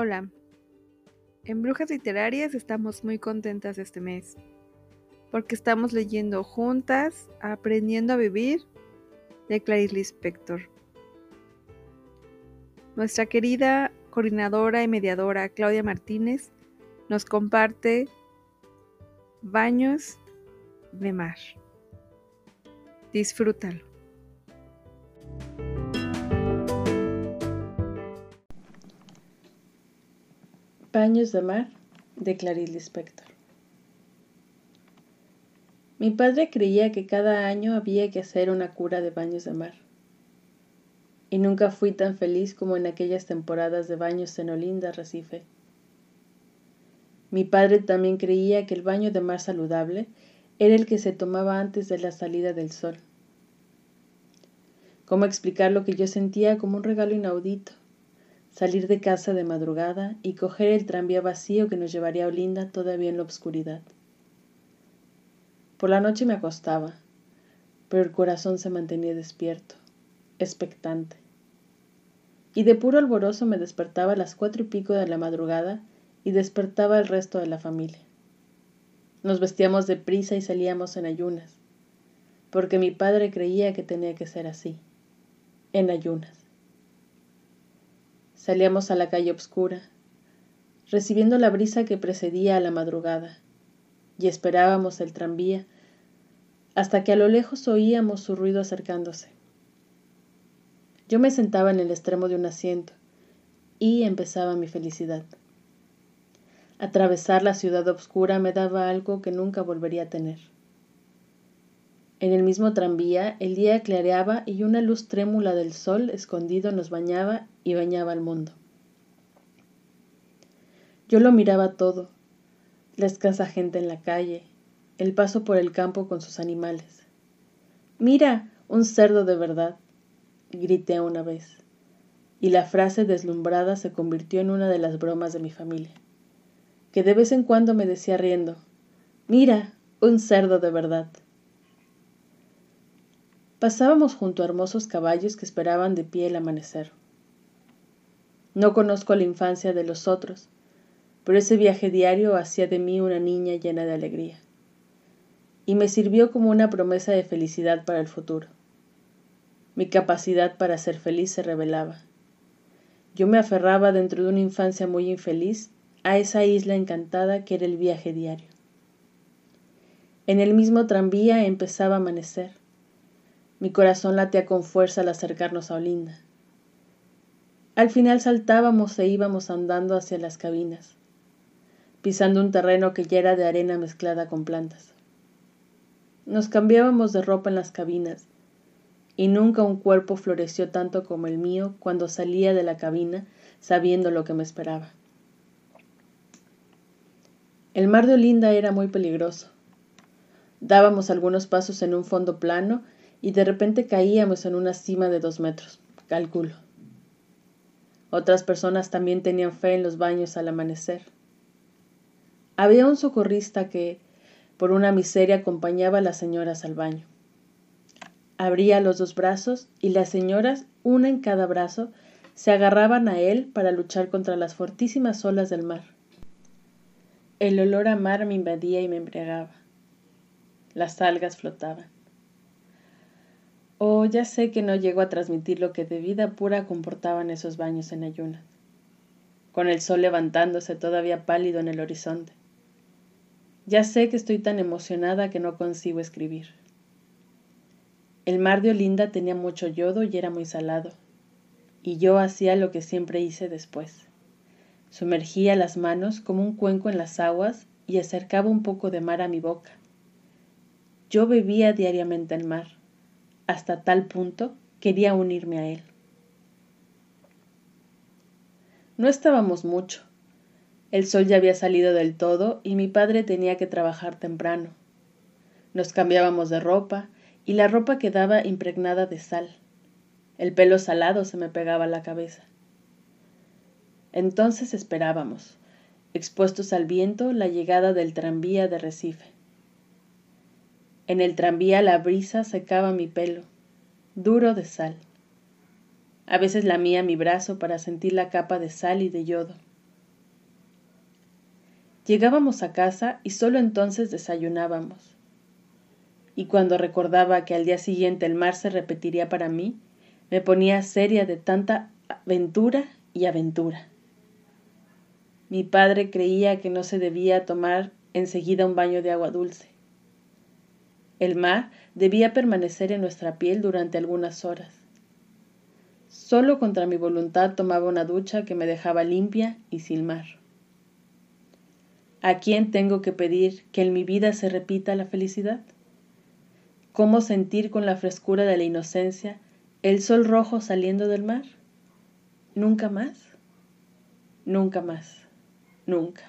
Hola, en Brujas Literarias estamos muy contentas este mes, porque estamos leyendo juntas, aprendiendo a vivir, de Clarice Lispector. Nuestra querida coordinadora y mediadora Claudia Martínez nos comparte Baños de Mar. Disfrútalo. Baños de Mar de Clarice Lispector. Mi padre creía que cada año había que hacer una cura de baños de mar. Y nunca fui tan feliz como en aquellas temporadas de baños en Olinda, Recife. Mi padre también creía que el baño de mar saludable era el que se tomaba antes de la salida del sol. ¿Cómo explicar lo que yo sentía como un regalo inaudito? Salir de casa de madrugada y coger el tranvía vacío que nos llevaría a Olinda todavía en la oscuridad. Por la noche me acostaba, pero el corazón se mantenía despierto, expectante. Y de puro alborozo me despertaba a las cuatro y pico de la madrugada y despertaba el resto de la familia. Nos vestíamos de prisa y salíamos en ayunas, porque mi padre creía que tenía que ser así, en ayunas. Salíamos a la calle oscura, recibiendo la brisa que precedía a la madrugada, y esperábamos el tranvía hasta que a lo lejos oíamos su ruido acercándose. Yo me sentaba en el extremo de un asiento y empezaba mi felicidad. Atravesar la ciudad oscura me daba algo que nunca volvería a tener. En el mismo tranvía el día clareaba y una luz trémula del sol escondido nos bañaba y bañaba al mundo. Yo lo miraba todo, la escasa gente en la calle, el paso por el campo con sus animales. Mira, un cerdo de verdad, grité una vez, y la frase deslumbrada se convirtió en una de las bromas de mi familia, que de vez en cuando me decía riendo, mira, un cerdo de verdad. Pasábamos junto a hermosos caballos que esperaban de pie el amanecer. No conozco la infancia de los otros, pero ese viaje diario hacía de mí una niña llena de alegría, y me sirvió como una promesa de felicidad para el futuro. Mi capacidad para ser feliz se revelaba. Yo me aferraba dentro de una infancia muy infeliz a esa isla encantada que era el viaje diario. En el mismo tranvía empezaba a amanecer mi corazón latía con fuerza al acercarnos a Olinda. Al final saltábamos e íbamos andando hacia las cabinas, pisando un terreno que ya era de arena mezclada con plantas. Nos cambiábamos de ropa en las cabinas, y nunca un cuerpo floreció tanto como el mío cuando salía de la cabina sabiendo lo que me esperaba. El mar de Olinda era muy peligroso. Dábamos algunos pasos en un fondo plano y de repente caíamos en una cima de dos metros, calculo. Otras personas también tenían fe en los baños al amanecer. Había un socorrista que, por una miseria, acompañaba a las señoras al baño. Abría los dos brazos y las señoras, una en cada brazo, se agarraban a él para luchar contra las fortísimas olas del mar. El olor a mar me invadía y me embriagaba. Las algas flotaban. Oh, ya sé que no llego a transmitir lo que de vida pura comportaban esos baños en ayunas, con el sol levantándose todavía pálido en el horizonte. Ya sé que estoy tan emocionada que no consigo escribir. El mar de Olinda tenía mucho yodo y era muy salado, y yo hacía lo que siempre hice después. Sumergía las manos como un cuenco en las aguas y acercaba un poco de mar a mi boca. Yo bebía diariamente el mar hasta tal punto quería unirme a él. No estábamos mucho. El sol ya había salido del todo y mi padre tenía que trabajar temprano. Nos cambiábamos de ropa y la ropa quedaba impregnada de sal. El pelo salado se me pegaba a la cabeza. Entonces esperábamos, expuestos al viento, la llegada del tranvía de Recife. En el tranvía la brisa secaba mi pelo, duro de sal. A veces lamía mi brazo para sentir la capa de sal y de yodo. Llegábamos a casa y solo entonces desayunábamos. Y cuando recordaba que al día siguiente el mar se repetiría para mí, me ponía seria de tanta aventura y aventura. Mi padre creía que no se debía tomar enseguida un baño de agua dulce. El mar debía permanecer en nuestra piel durante algunas horas. Solo contra mi voluntad tomaba una ducha que me dejaba limpia y sin mar. ¿A quién tengo que pedir que en mi vida se repita la felicidad? ¿Cómo sentir con la frescura de la inocencia el sol rojo saliendo del mar? ¿Nunca más? Nunca más. Nunca.